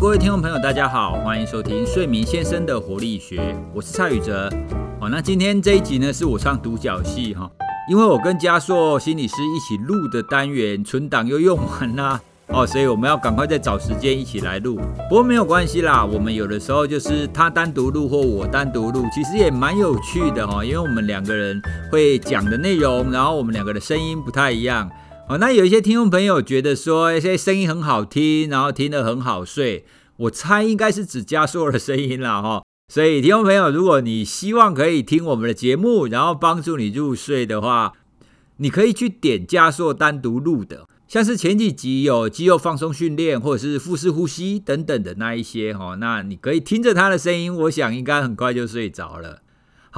各位听众朋友，大家好，欢迎收听睡眠先生的活力学，我是蔡宇哲。哦，那今天这一集呢，是我唱独角戏哈，因为我跟嘉硕心理师一起录的单元存档又用完啦，哦，所以我们要赶快再找时间一起来录。不过没有关系啦，我们有的时候就是他单独录或我单独录，其实也蛮有趣的哈，因为我们两个人会讲的内容，然后我们两个的声音不太一样。哦，那有一些听众朋友觉得说，一些声音很好听，然后听得很好睡。我猜应该是指加硕的声音了哈。所以听众朋友，如果你希望可以听我们的节目，然后帮助你入睡的话，你可以去点加硕单独录的，像是前几集有肌肉放松训练或者是腹式呼吸等等的那一些哈。那你可以听着他的声音，我想应该很快就睡着了。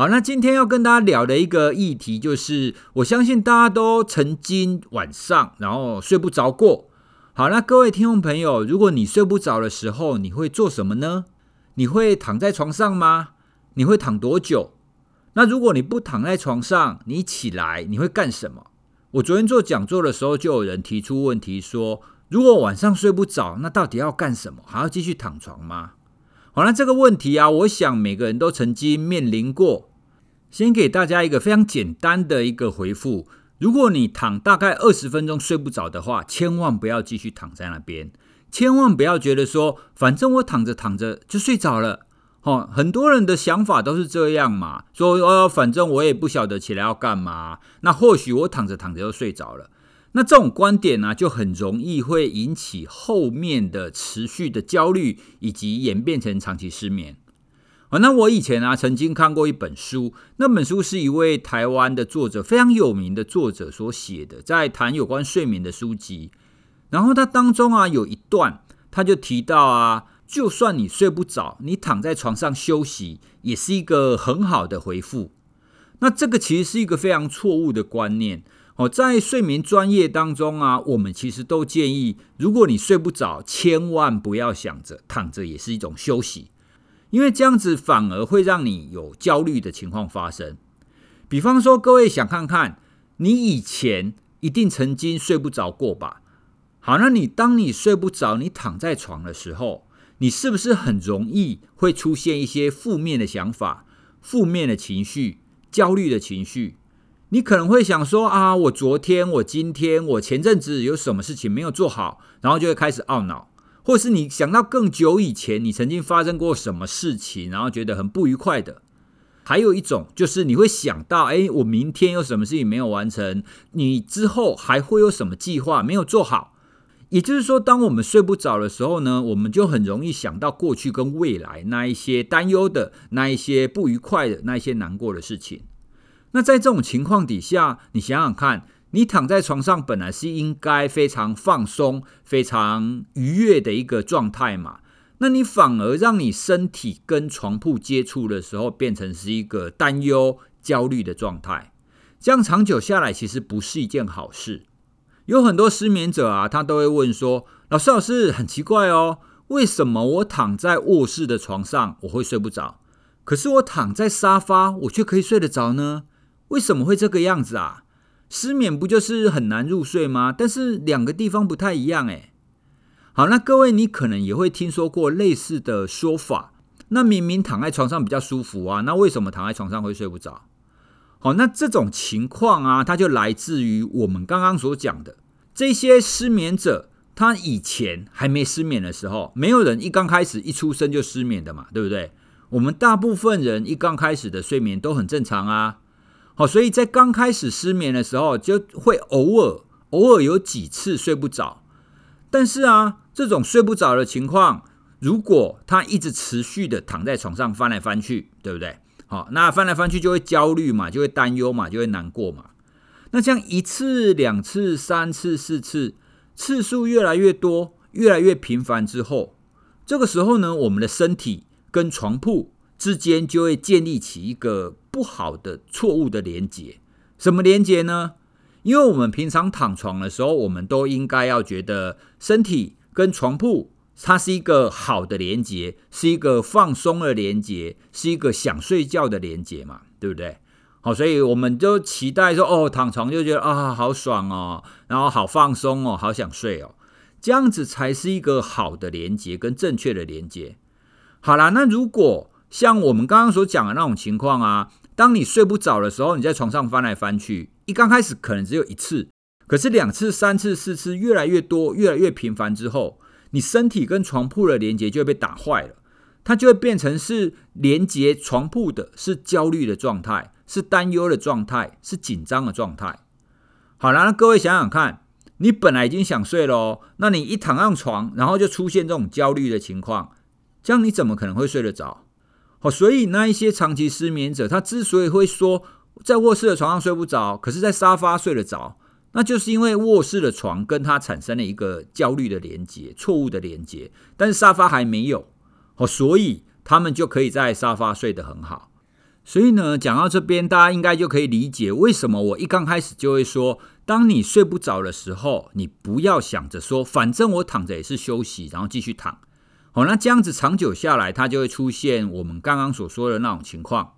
好，那今天要跟大家聊的一个议题，就是我相信大家都曾经晚上然后睡不着过。好，那各位听众朋友，如果你睡不着的时候，你会做什么呢？你会躺在床上吗？你会躺多久？那如果你不躺在床上，你起来你会干什么？我昨天做讲座的时候，就有人提出问题说，如果晚上睡不着，那到底要干什么？还要继续躺床吗？好了，这个问题啊，我想每个人都曾经面临过。先给大家一个非常简单的一个回复：如果你躺大概二十分钟睡不着的话，千万不要继续躺在那边，千万不要觉得说，反正我躺着躺着就睡着了。哦，很多人的想法都是这样嘛，说呃，反正我也不晓得起来要干嘛，那或许我躺着躺着就睡着了。那这种观点呢，就很容易会引起后面的持续的焦虑，以及演变成长期失眠。啊，那我以前啊曾经看过一本书，那本书是一位台湾的作者，非常有名的作者所写的，在谈有关睡眠的书籍。然后他当中啊有一段，他就提到啊，就算你睡不着，你躺在床上休息，也是一个很好的回复。那这个其实是一个非常错误的观念。哦，在睡眠专业当中啊，我们其实都建议，如果你睡不着，千万不要想着躺着也是一种休息，因为这样子反而会让你有焦虑的情况发生。比方说，各位想看看，你以前一定曾经睡不着过吧？好，那你当你睡不着，你躺在床的时候，你是不是很容易会出现一些负面的想法、负面的情绪、焦虑的情绪？你可能会想说啊，我昨天、我今天、我前阵子有什么事情没有做好，然后就会开始懊恼，或是你想到更久以前你曾经发生过什么事情，然后觉得很不愉快的。还有一种就是你会想到，哎，我明天有什么事情没有完成，你之后还会有什么计划没有做好。也就是说，当我们睡不着的时候呢，我们就很容易想到过去跟未来那一些担忧的、那一些不愉快的、那一些难过的事情。那在这种情况底下，你想想看，你躺在床上本来是应该非常放松、非常愉悦的一个状态嘛，那你反而让你身体跟床铺接触的时候，变成是一个担忧、焦虑的状态，这样长久下来，其实不是一件好事。有很多失眠者啊，他都会问说：“老师，老师，很奇怪哦，为什么我躺在卧室的床上我会睡不着，可是我躺在沙发我却可以睡得着呢？”为什么会这个样子啊？失眠不就是很难入睡吗？但是两个地方不太一样诶。好，那各位你可能也会听说过类似的说法。那明明躺在床上比较舒服啊，那为什么躺在床上会睡不着？好，那这种情况啊，它就来自于我们刚刚所讲的这些失眠者，他以前还没失眠的时候，没有人一刚开始一出生就失眠的嘛，对不对？我们大部分人一刚开始的睡眠都很正常啊。好，所以在刚开始失眠的时候，就会偶尔偶尔有几次睡不着。但是啊，这种睡不着的情况，如果他一直持续的躺在床上翻来翻去，对不对？好，那翻来翻去就会焦虑嘛，就会担忧嘛，就会难过嘛。那这样一次、两次、三次、四次，次数越来越多、越来越频繁之后，这个时候呢，我们的身体跟床铺。之间就会建立起一个不好的、错误的连接。什么连接呢？因为我们平常躺床的时候，我们都应该要觉得身体跟床铺它是一个好的连接，是一个放松的连接，是一个想睡觉的连接嘛，对不对？好，所以我们就期待说，哦，躺床就觉得啊，好爽哦，然后好放松哦，好想睡哦。这样子才是一个好的连接跟正确的连接。好啦，那如果像我们刚刚所讲的那种情况啊，当你睡不着的时候，你在床上翻来翻去，一刚开始可能只有一次，可是两次、三次、四次，越来越多、越来越频繁之后，你身体跟床铺的连接就会被打坏了，它就会变成是连接床铺的是焦虑的状态，是担忧的状态，是紧张的状态。好了，那各位想想看，你本来已经想睡了哦，那你一躺上床，然后就出现这种焦虑的情况，这样你怎么可能会睡得着？好，所以那一些长期失眠者，他之所以会说在卧室的床上睡不着，可是在沙发睡得着，那就是因为卧室的床跟他产生了一个焦虑的连接，错误的连接，但是沙发还没有，哦，所以他们就可以在沙发睡得很好。所以呢，讲到这边，大家应该就可以理解为什么我一刚开始就会说，当你睡不着的时候，你不要想着说，反正我躺着也是休息，然后继续躺。好，那这样子长久下来，它就会出现我们刚刚所说的那种情况。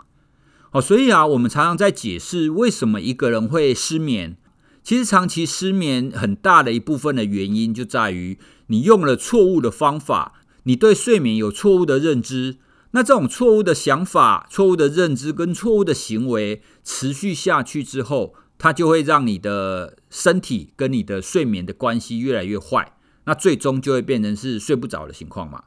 好，所以啊，我们常常在解释为什么一个人会失眠。其实长期失眠很大的一部分的原因就在于你用了错误的方法，你对睡眠有错误的认知。那这种错误的想法、错误的认知跟错误的行为持续下去之后，它就会让你的身体跟你的睡眠的关系越来越坏。那最终就会变成是睡不着的情况嘛？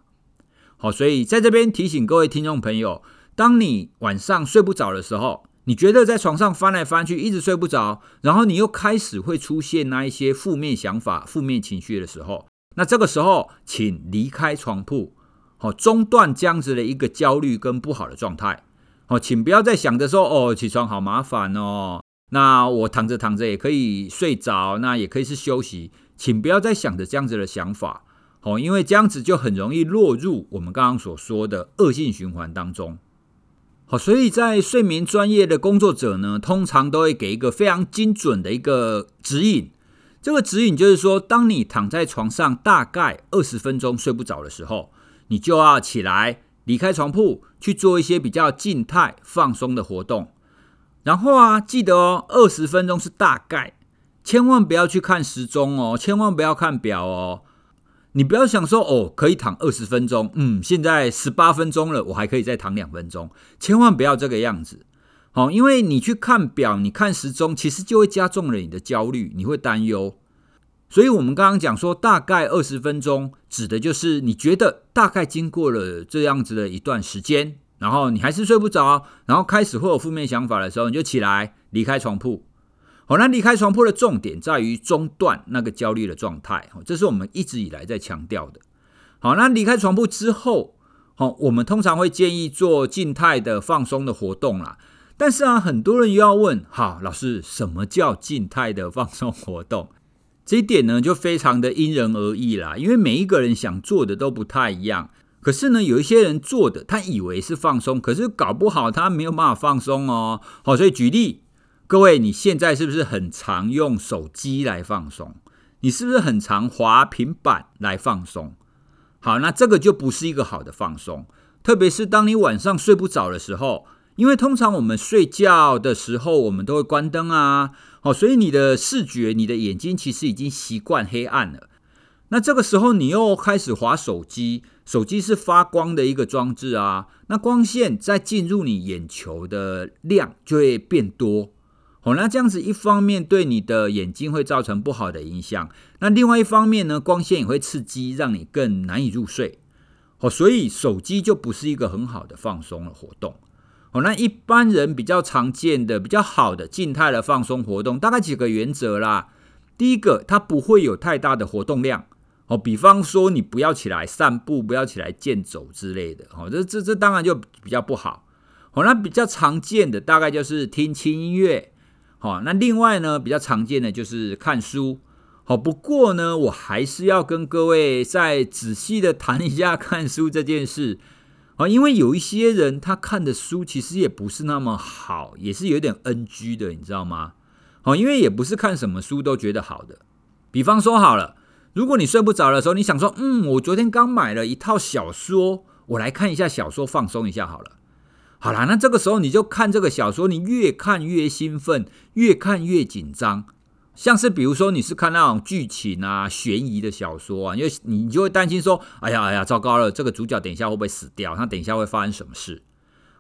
好，所以在这边提醒各位听众朋友，当你晚上睡不着的时候，你觉得在床上翻来翻去一直睡不着，然后你又开始会出现那一些负面想法、负面情绪的时候，那这个时候请离开床铺，好，中断这样子的一个焦虑跟不好的状态。好，请不要再想着说哦，起床好麻烦哦，那我躺着躺着也可以睡着，那也可以是休息。请不要再想着这样子的想法，哦，因为这样子就很容易落入我们刚刚所说的恶性循环当中。好，所以在睡眠专业的工作者呢，通常都会给一个非常精准的一个指引。这个指引就是说，当你躺在床上大概二十分钟睡不着的时候，你就要起来离开床铺，去做一些比较静态放松的活动。然后啊，记得哦，二十分钟是大概。千万不要去看时钟哦，千万不要看表哦。你不要想说哦，可以躺二十分钟，嗯，现在十八分钟了，我还可以再躺两分钟。千万不要这个样子，好，因为你去看表，你看时钟，其实就会加重了你的焦虑，你会担忧。所以，我们刚刚讲说，大概二十分钟，指的就是你觉得大概经过了这样子的一段时间，然后你还是睡不着，然后开始会有负面想法的时候，你就起来离开床铺。好，那离开床铺的重点在于中断那个焦虑的状态，这是我们一直以来在强调的。好，那离开床铺之后，好，我们通常会建议做静态的放松的活动啦。但是啊，很多人又要问，好，老师，什么叫静态的放松活动？这一点呢，就非常的因人而异啦，因为每一个人想做的都不太一样。可是呢，有一些人做的，他以为是放松，可是搞不好他没有办法放松哦。好，所以举例。各位，你现在是不是很常用手机来放松？你是不是很常滑平板来放松？好，那这个就不是一个好的放松。特别是当你晚上睡不着的时候，因为通常我们睡觉的时候，我们都会关灯啊，好，所以你的视觉、你的眼睛其实已经习惯黑暗了。那这个时候你又开始滑手机，手机是发光的一个装置啊，那光线在进入你眼球的量就会变多。哦，那这样子一方面对你的眼睛会造成不好的影响，那另外一方面呢，光线也会刺激，让你更难以入睡。哦，所以手机就不是一个很好的放松的活动。哦，那一般人比较常见的、比较好的静态的放松活动，大概几个原则啦。第一个，它不会有太大的活动量。哦，比方说你不要起来散步，不要起来健走之类的。哦，这这这当然就比较不好。哦，那比较常见的大概就是听轻音乐。好，那另外呢，比较常见的就是看书。好，不过呢，我还是要跟各位再仔细的谈一下 看书这件事。啊，因为有一些人他看的书其实也不是那么好，也是有点 NG 的，你知道吗？好，因为也不是看什么书都觉得好的。比方说好了，如果你睡不着的时候，你想说，嗯，我昨天刚买了一套小说，我来看一下小说，放松一下好了。好啦，那这个时候你就看这个小说，你越看越兴奋，越看越紧张。像是比如说你是看那种剧情啊、悬疑的小说啊，因为你就会担心说，哎呀哎呀，糟糕了，这个主角等一下会不会死掉？他等一下会发生什么事？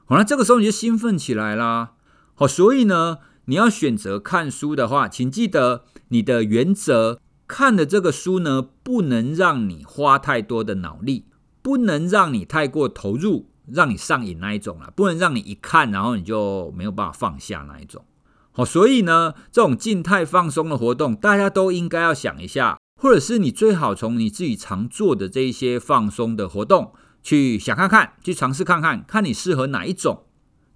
好，那这个时候你就兴奋起来啦。好，所以呢，你要选择看书的话，请记得你的原则，看的这个书呢，不能让你花太多的脑力，不能让你太过投入，让你上瘾那一种了，不能让你一看然后你就没有办法放下那一种。好，所以呢，这种静态放松的活动，大家都应该要想一下，或者是你最好从你自己常做的这一些放松的活动去想看看，去尝试看看，看你适合哪一种。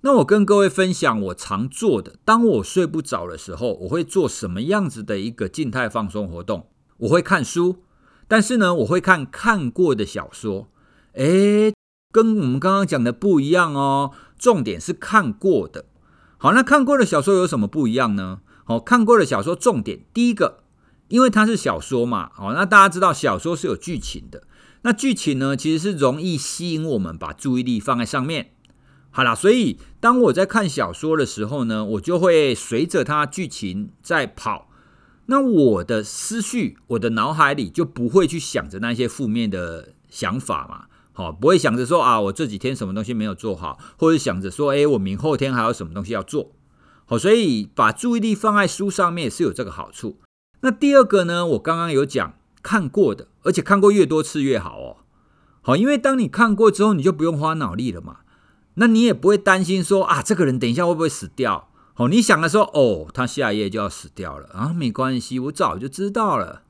那我跟各位分享我常做的，当我睡不着的时候，我会做什么样子的一个静态放松活动？我会看书，但是呢，我会看看过的小说。诶，跟我们刚刚讲的不一样哦，重点是看过的。好，那看过的小说有什么不一样呢？好，看过的小说重点第一个，因为它是小说嘛，好，那大家知道小说是有剧情的，那剧情呢其实是容易吸引我们把注意力放在上面。好啦，所以当我在看小说的时候呢，我就会随着它剧情在跑，那我的思绪，我的脑海里就不会去想着那些负面的想法嘛。好，不会想着说啊，我这几天什么东西没有做好，或者想着说，哎，我明后天还有什么东西要做。好，所以把注意力放在书上面是有这个好处。那第二个呢，我刚刚有讲看过的，而且看过越多次越好哦。好，因为当你看过之后，你就不用花脑力了嘛。那你也不会担心说啊，这个人等一下会不会死掉？哦，你想的说，哦，他下一页就要死掉了啊，没关系，我早就知道了。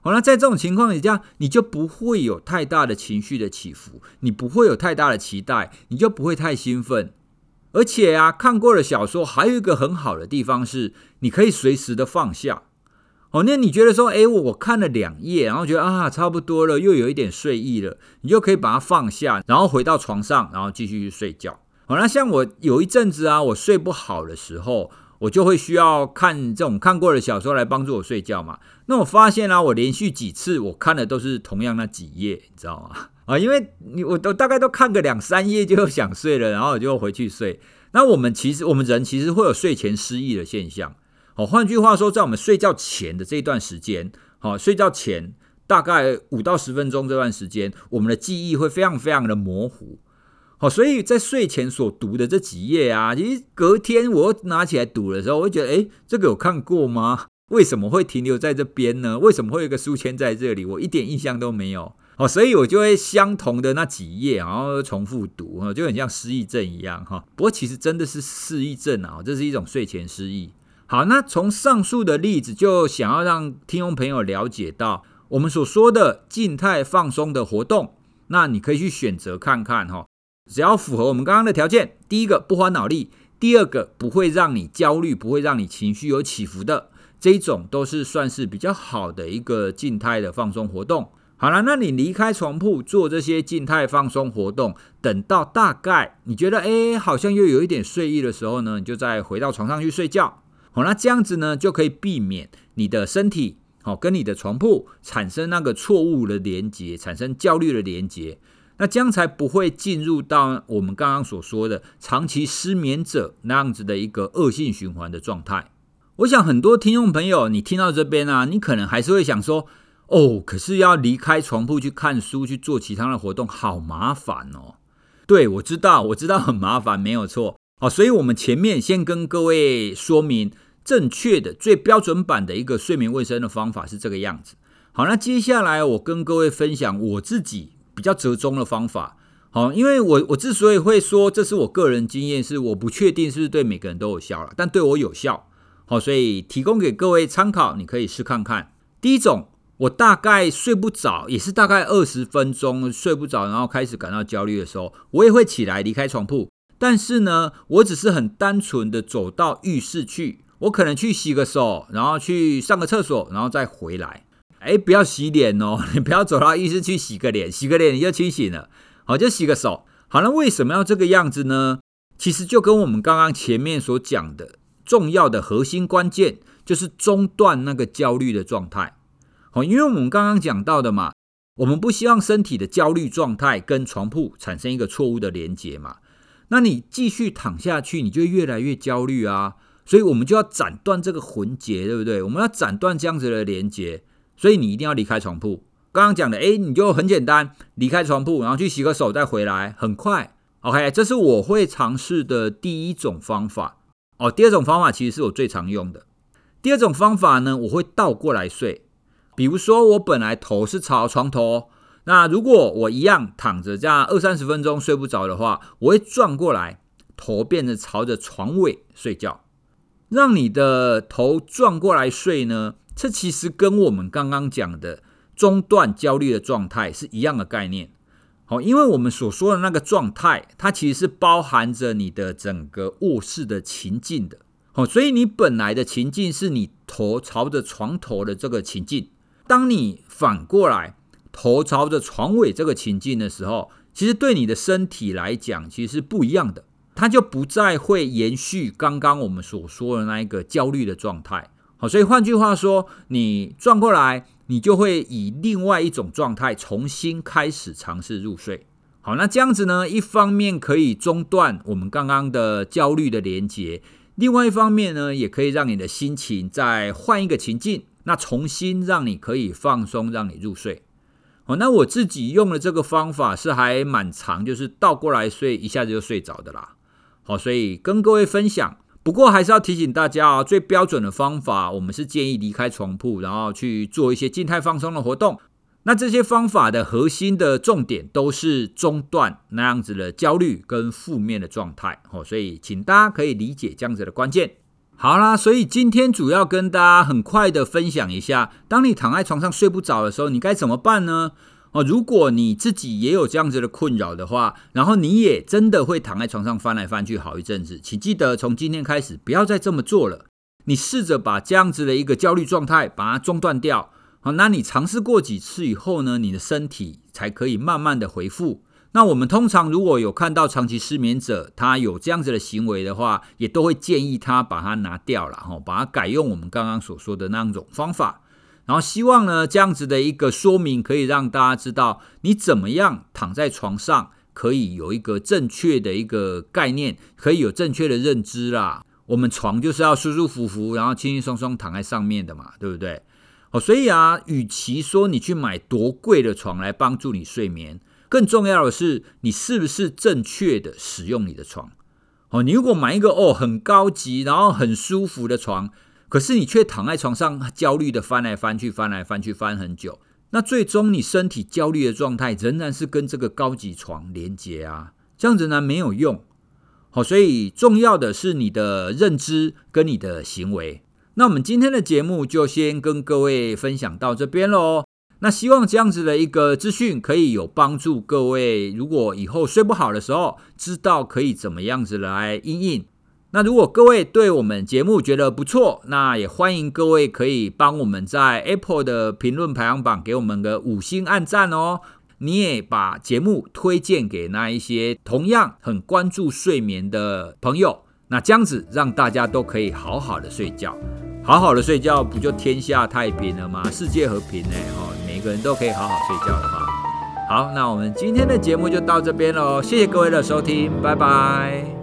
好了，在这种情况底下，你就不会有太大的情绪的起伏，你不会有太大的期待，你就不会太兴奋。而且啊，看过了小说，还有一个很好的地方是，你可以随时的放下。哦，那你觉得说，哎，我看了两页，然后觉得啊，差不多了，又有一点睡意了，你就可以把它放下，然后回到床上，然后继续去睡觉。好，那像我有一阵子啊，我睡不好的时候。我就会需要看这种看过的小说来帮助我睡觉嘛。那我发现啊，我连续几次我看的都是同样那几页，你知道吗？啊，因为你我都大概都看个两三页就想睡了，然后我就回去睡。那我们其实我们人其实会有睡前失忆的现象。好，换句话说，在我们睡觉前的这一段时间，好，睡觉前大概五到十分钟这段时间，我们的记忆会非常非常的模糊。好，所以在睡前所读的这几页啊，其实隔天我拿起来读的时候，我会觉得，哎，这个有看过吗？为什么会停留在这边呢？为什么会有个书签在这里？我一点印象都没有。哦，所以我就会相同的那几页，然后重复读，就很像失忆症一样哈。不过其实真的是失忆症啊，这是一种睡前失忆。好，那从上述的例子，就想要让听众朋友了解到，我们所说的静态放松的活动，那你可以去选择看看哈。只要符合我们刚刚的条件，第一个不花脑力，第二个不会让你焦虑，不会让你情绪有起伏的这一种，都是算是比较好的一个静态的放松活动。好了，那你离开床铺做这些静态放松活动，等到大概你觉得哎好像又有一点睡意的时候呢，你就再回到床上去睡觉。好，那这样子呢就可以避免你的身体好跟你的床铺产生那个错误的连接，产生焦虑的连接。那这样才不会进入到我们刚刚所说的长期失眠者那样子的一个恶性循环的状态。我想很多听众朋友，你听到这边啊，你可能还是会想说：哦，可是要离开床铺去看书去做其他的活动，好麻烦哦。对，我知道，我知道很麻烦，没有错。好，所以我们前面先跟各位说明正确的、最标准版的一个睡眠卫生的方法是这个样子。好，那接下来我跟各位分享我自己。比较折中的方法，好，因为我我之所以会说这是我个人经验，是我不确定是不是对每个人都有效了，但对我有效，好，所以提供给各位参考，你可以试看看。第一种，我大概睡不着，也是大概二十分钟睡不着，然后开始感到焦虑的时候，我也会起来离开床铺，但是呢，我只是很单纯的走到浴室去，我可能去洗个手，然后去上个厕所，然后再回来。哎，不要洗脸哦！你不要走到浴室去洗个脸，洗个脸你就清醒了。好，就洗个手。好了，为什么要这个样子呢？其实就跟我们刚刚前面所讲的重要的核心关键，就是中断那个焦虑的状态。好，因为我们刚刚讲到的嘛，我们不希望身体的焦虑状态跟床铺产生一个错误的连接嘛。那你继续躺下去，你就越来越焦虑啊。所以我们就要斩断这个魂结，对不对？我们要斩断这样子的连接，所以你一定要离开床铺。刚刚讲的，哎，你就很简单，离开床铺，然后去洗个手再回来，很快。OK，这是我会尝试的第一种方法。哦，第二种方法其实是我最常用的。第二种方法呢，我会倒过来睡。比如说，我本来头是朝床头，那如果我一样躺着这样二三十分钟睡不着的话，我会转过来，头变成朝着床尾睡觉。让你的头转过来睡呢，这其实跟我们刚刚讲的中断焦虑的状态是一样的概念。好，因为我们所说的那个状态，它其实是包含着你的整个卧室的情境的。好，所以你本来的情境是你头朝着床头的这个情境。当你反过来头朝着床尾这个情境的时候，其实对你的身体来讲，其实是不一样的。它就不再会延续刚刚我们所说的那一个焦虑的状态。好，所以换句话说，你转过来，你就会以另外一种状态重新开始尝试入睡。好，那这样子呢，一方面可以中断我们刚刚的焦虑的连接，另外一方面呢，也可以让你的心情再换一个情境。那重新让你可以放松，让你入睡。哦，那我自己用的这个方法是还蛮长，就是倒过来睡，一下子就睡着的啦。好，所以跟各位分享。不过还是要提醒大家啊，最标准的方法，我们是建议离开床铺，然后去做一些静态放松的活动。那这些方法的核心的重点都是中断那样子的焦虑跟负面的状态。哦，所以请大家可以理解这样子的关键。好啦，所以今天主要跟大家很快的分享一下，当你躺在床上睡不着的时候，你该怎么办呢？哦，如果你自己也有这样子的困扰的话，然后你也真的会躺在床上翻来翻去好一阵子，请记得从今天开始不要再这么做了。你试着把这样子的一个焦虑状态把它中断掉。好，那你尝试过几次以后呢，你的身体才可以慢慢的恢复。那我们通常如果有看到长期失眠者，他有这样子的行为的话，也都会建议他把它拿掉了，哈，把它改用我们刚刚所说的那种方法。然后希望呢，这样子的一个说明可以让大家知道，你怎么样躺在床上可以有一个正确的一个概念，可以有正确的认知啦。我们床就是要舒舒服服，然后轻轻松松躺在上面的嘛，对不对？哦，所以啊，与其说你去买多贵的床来帮助你睡眠。更重要的是，你是不是正确的使用你的床？哦，你如果买一个哦很高级，然后很舒服的床，可是你却躺在床上焦虑的翻来翻去，翻来翻去翻很久，那最终你身体焦虑的状态仍然是跟这个高级床连接啊，这样子呢没有用。好，所以重要的是你的认知跟你的行为。那我们今天的节目就先跟各位分享到这边喽。那希望这样子的一个资讯可以有帮助各位，如果以后睡不好的时候，知道可以怎么样子来应应。那如果各位对我们节目觉得不错，那也欢迎各位可以帮我们在 Apple 的评论排行榜给我们个五星按赞哦。你也把节目推荐给那一些同样很关注睡眠的朋友，那这样子让大家都可以好好的睡觉。好好的睡觉，不就天下太平了吗？世界和平呢？哦，每个人都可以好好睡觉的话，好，那我们今天的节目就到这边喽，谢谢各位的收听，拜拜。